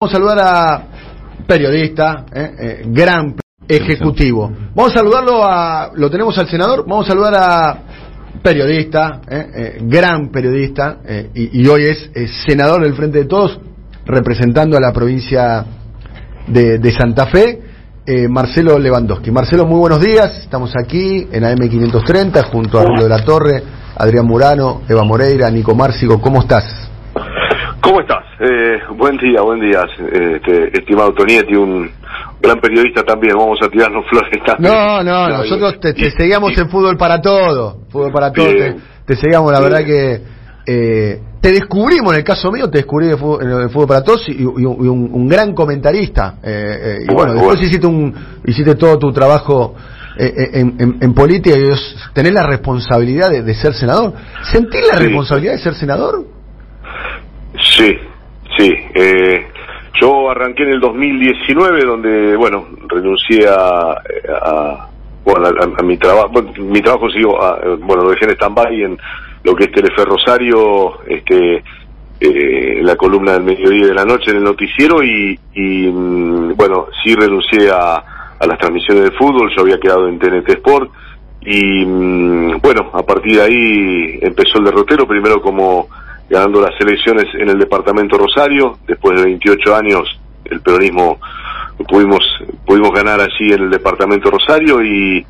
Vamos a saludar a periodista, eh, eh, gran ejecutivo. Vamos a saludarlo a, lo tenemos al senador, vamos a saludar a periodista, eh, gran periodista, y, y, hoy es, senador del Frente de Todos, representando a la provincia de, Santa Fe, Marcelo Lewandowski. Marcelo, muy buenos días, estamos aquí en AM530 junto a Rubio de la Torre, Adrián Murano, Eva Moreira, Nico Márcigo, ¿cómo estás? ¿Cómo estás? Eh, buen día, buen día, este, estimado Tonietti, un gran periodista también. Vamos a tirarnos flores también. No, no, nosotros te, seguíamos en fútbol para todo. Fútbol para todo, te, seguíamos, la verdad que eh, te descubrimos, en el caso mío, te descubrí en el fútbol, para todos y, un, gran comentarista. Eh, y bueno, después hiciste, un, hiciste todo tu trabajo. En, política y tener la responsabilidad de, ser senador. ¿Sentís la responsabilidad de ser senador? Sí, sí. Eh, yo arranqué en el 2019, donde, bueno, renuncié a, bueno, a, mi trabajo. mi trabajo siguió, bueno, lo dejé en stand-by en lo que es Telefe Rosario, este, eh, la columna del mediodía de la noche en el noticiero y, mm, bueno, sí renuncié a, las transmisiones de fútbol, yo había quedado en TNT Sport y mm, bueno, a partir de ahí empezó el derrotero, primero como ganando las elecciones en el departamento Rosario, después de 28 años el peronismo pudimos pudimos ganar allí en el departamento Rosario y,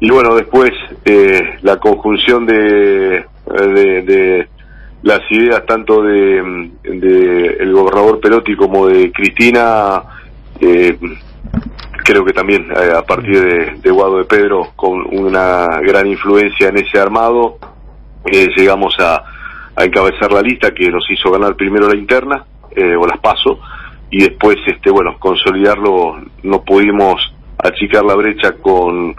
y bueno después eh, la conjunción de, de, las ideas tanto de, de, el gobernador Perotti como de Cristina eh, creo que también eh, a partir de, de Guado de Pedro con una gran influencia en ese armado llegamos a a encabezar la lista que nos hizo ganar primero la interna eh, o las paso y después este bueno consolidarlo no pudimos achicar la brecha con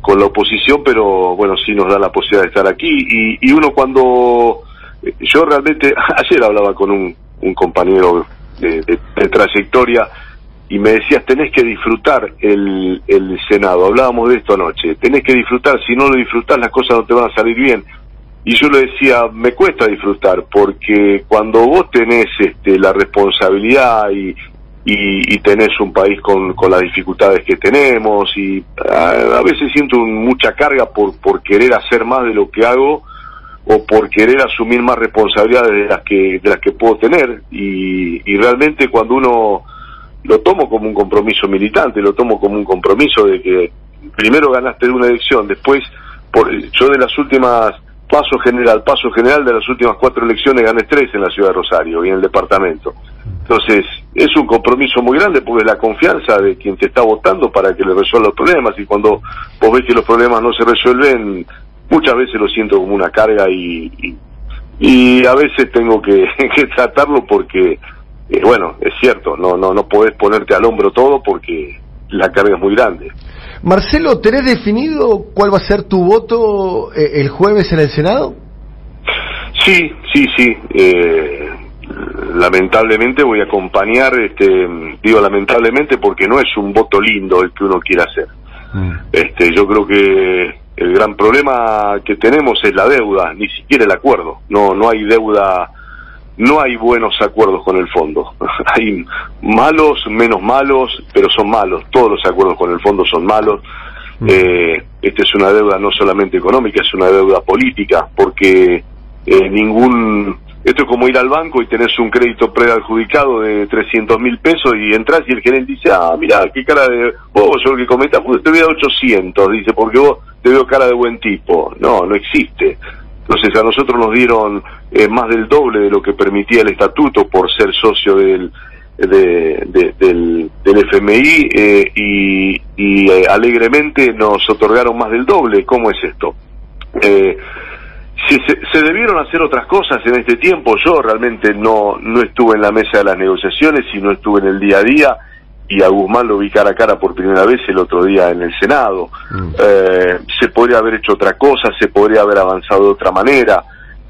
con la oposición pero bueno sí nos da la posibilidad de estar aquí. Y, y uno cuando eh, yo realmente ayer hablaba con un, un compañero de, de, trayectoria y me decías tenés que disfrutar el, el Senado hablábamos de esto anoche. Tenés que disfrutar si no lo disfrutás las cosas no te van a salir bien y yo le decía, me cuesta disfrutar, porque cuando vos tenés este, la responsabilidad y, y, tenés un país con, con, las dificultades que tenemos, y a, veces siento mucha carga por, por querer hacer más de lo que hago, o por querer asumir más responsabilidades de las que, de las que puedo tener, y, y realmente cuando uno lo tomo como un compromiso militante, lo tomo como un compromiso de que primero ganaste una elección, después, por, yo de las últimas paso general, paso general de las últimas cuatro elecciones gané tres en la ciudad de Rosario y en el departamento. Entonces, es un compromiso muy grande porque la confianza de quien te está votando para que le resuelva los problemas y cuando vos ves que los problemas no se resuelven, muchas veces lo siento como una carga y, y, a veces tengo que, tratarlo porque, eh, bueno, es cierto, no, no, no podés ponerte al hombro todo porque la carga es muy grande. Marcelo, ¿tenés definido cuál va a ser tu voto eh, el jueves en el Senado? Sí, sí, sí. Eh, lamentablemente voy a acompañar, este, digo lamentablemente porque no es un voto lindo el que uno quiere hacer. Mm. Este, yo creo que el gran problema que tenemos es la deuda, ni siquiera el acuerdo. No, no hay deuda no hay buenos acuerdos con el fondo. hay malos, menos malos, pero son malos. Todos los acuerdos con el fondo son malos. Mm. Eh, esta es una deuda no solamente económica, es una deuda política, porque eh, ningún... Esto es como ir al banco y tenés un crédito preadjudicado de 300 mil pesos y entras y el gerente dice, ah, mira, qué cara de... Vos, yo lo que comentas, te voy a 800, dice, porque vos te veo cara de buen tipo. No, no existe. Entonces a nosotros nos dieron eh, más del doble de lo que permitía el estatuto por ser socio del, del, FMI eh, y, eh, alegremente nos otorgaron más del doble. ¿Cómo es esto? Si se, se, debieron hacer otras cosas en este tiempo. Yo realmente no, no estuve en la mesa de las negociaciones y no estuve en el día a día y a Guzmán lo vi cara a cara por primera vez el otro día en el Senado. Mm. Eh, se podría haber hecho otra cosa, se podría haber avanzado de otra manera.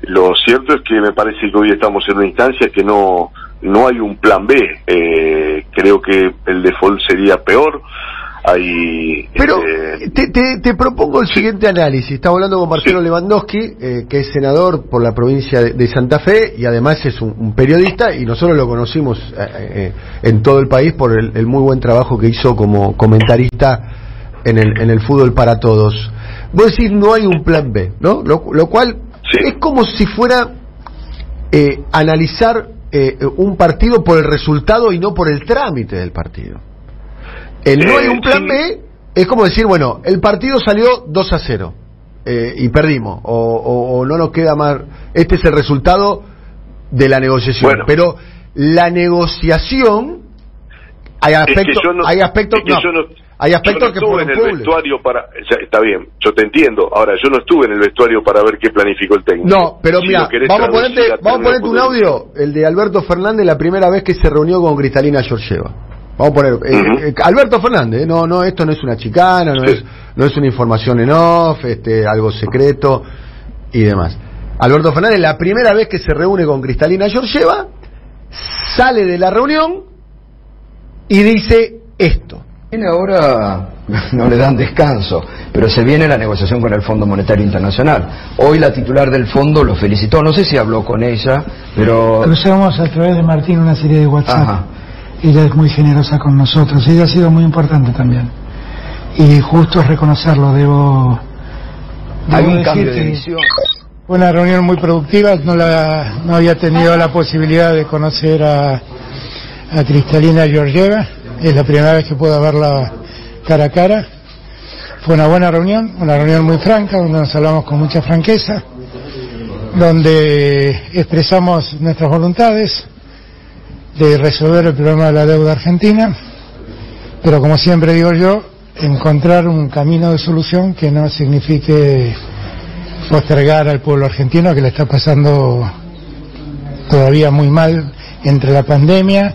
Lo cierto es que me parece que hoy estamos en una instancia que no, no hay un plan B. Eh, creo que el default sería peor. hay... Pero este, te, te, propongo el siguiente análisis. Estaba hablando con Marcelo Lewandowski, eh, que es senador por la provincia de, Santa Fe y además es un, periodista y nosotros lo conocimos eh, eh, en todo el país por el, muy buen trabajo que hizo como comentarista en el, en el fútbol para todos. Vos decís, no hay un plan B, ¿no? Lo, cual es como si fuera analizar un partido por el resultado y no por el trámite del partido. El no hay un plan B es como decir, bueno, el partido salió 2 a 0 eh, y perdimos, o, no nos queda más. Este es el resultado de la negociación. Pero la negociación, hay aspectos, hay aspectos, no, hay aspectos que estuve en el vestuario para, está bien, yo te entiendo. Ahora, yo no estuve en el vestuario para ver qué planificó el técnico. No, pero mira, vamos a ponerte, vamos a ponerte un audio, el de Alberto Fernández, la primera vez que se reunió con Cristalina Georgieva. Vamos a poner eh, eh, Alberto Fernández, no, no, esto no es una chicana, no es, no es una información en off, este, algo secreto y demás. Alberto Fernández, la primera vez que se reúne con Cristalina Georgieva, sale de la reunión y dice esto. Ahora no le dan descanso, pero se viene la negociación con el Fondo Monetario Internacional. Hoy la titular del fondo lo felicitó, no sé si habló con ella, pero... Cruzamos a través de Martín una serie de WhatsApp ella es muy generosa con nosotros, ella ha sido muy importante también. Y justo es reconocerlo, debo, Hay un cambio de visión. Fue una reunión muy productiva, no, la, no había tenido la posibilidad de conocer a, a Cristalina Georgieva, es la primera vez que puedo verla cara a cara. Fue una buena reunión, una reunión muy franca, donde nos hablamos con mucha franqueza, donde expresamos nuestras voluntades, de resolver el problema de la deuda argentina, pero como siempre digo yo, encontrar un camino de solución que no signifique postergar al pueblo argentino que le está pasando todavía muy mal entre la pandemia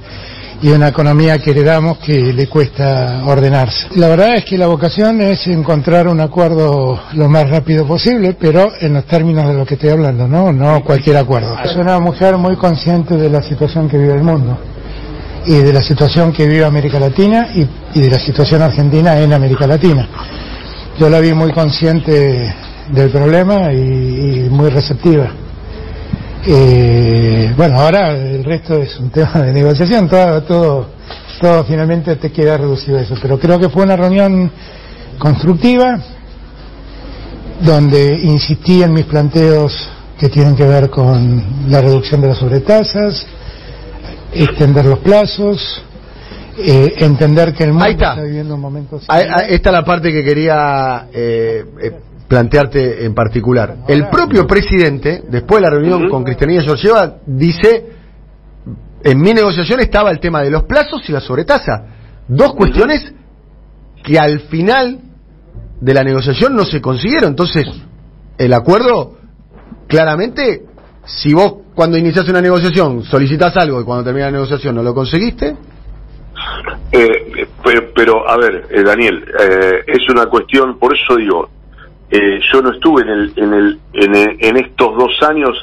y una economía que heredamos que le cuesta ordenarse. La verdad es que la vocación es encontrar un acuerdo lo más rápido posible, pero en los términos de lo que estoy hablando, no, no cualquier acuerdo. Es una mujer muy consciente de la situación que vive el mundo y de la situación que vive América Latina y, de la situación argentina en América Latina. Yo la vi muy consciente del problema y muy receptiva. Eh, bueno, ahora el resto es un tema de negociación, todo, todo, todo finalmente te queda reducido a eso. Pero creo que fue una reunión constructiva, donde insistí en mis planteos que tienen que ver con la reducción de las sobretasas, extender los plazos, eh, entender que el mundo está. viviendo un momento... esta es la parte que quería eh, eh plantearte en particular. El propio presidente, después de la reunión con Cristina Georgieva, dice, en mi negociación estaba el tema de los plazos y la sobretasa. Dos cuestiones que al final de la negociación no se consiguieron. Entonces, el acuerdo, claramente, si vos cuando inicias una negociación solicitas algo y cuando termina la negociación no lo conseguiste, eh, pero, a ver, eh, Daniel, eh, es una cuestión, por eso digo, eh, yo no estuve en, el, en, el, en, estos dos años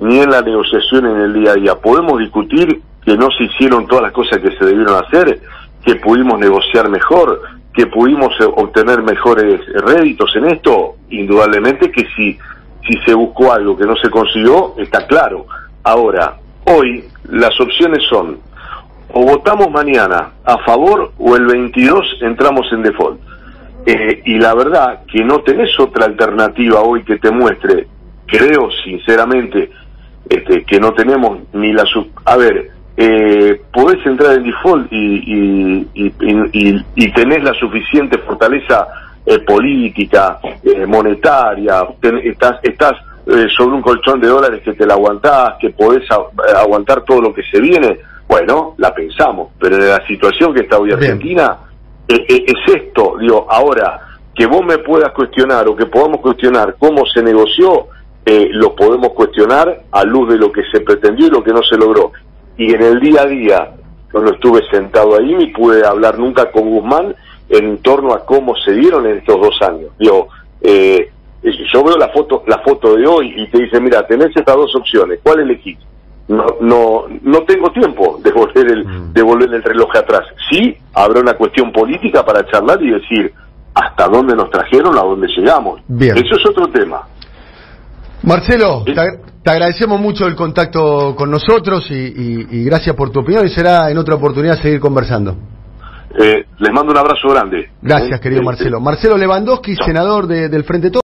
ni en la negociación en el día a día. Podemos discutir que no se hicieron todas las cosas que se debieron hacer, que pudimos negociar mejor, que pudimos eh, obtener mejores réditos en esto, indudablemente que si, si se buscó algo que no se consiguió, está claro. Ahora, hoy las opciones son o votamos mañana a favor o el 22 entramos en default. Eh, y la verdad que no tenés otra alternativa hoy que te muestre, creo sinceramente este, que no tenemos ni la... Sub a ver, eh, podés entrar en default y, y, tenés la suficiente fortaleza eh, política, eh, monetaria, estás, estás sobre un colchón de dólares que te la aguantás, que podés aguantar todo lo que se viene, bueno, la pensamos, pero en la situación que está hoy Argentina... Eh, eh, es esto, digo, ahora, que vos me puedas cuestionar o que podamos cuestionar cómo se negoció, eh, lo podemos cuestionar a luz de lo que se pretendió y lo que no se logró. Y en el día a día, cuando estuve sentado ahí, ni pude hablar nunca con Guzmán en torno a cómo se dieron en estos dos años. Digo, yo veo la foto, la foto de hoy y te dice, mira, tenés estas dos opciones, ¿cuál elegís? No, no, no tengo tiempo de volver, el, Mm. de volver el reloj atrás. Sí, habrá una cuestión política para charlar y decir hasta dónde nos trajeron, a dónde llegamos. Bien. Eso es otro tema. Marcelo, Sí. te, ag- te agradecemos mucho el contacto con nosotros y, y- y gracias por tu opinión y será en otra oportunidad seguir conversando. Eh, les mando un abrazo grande. Gracias, Eh, querido eh, Marcelo. Marcelo Lewandowski, senador de- del Frente Todo.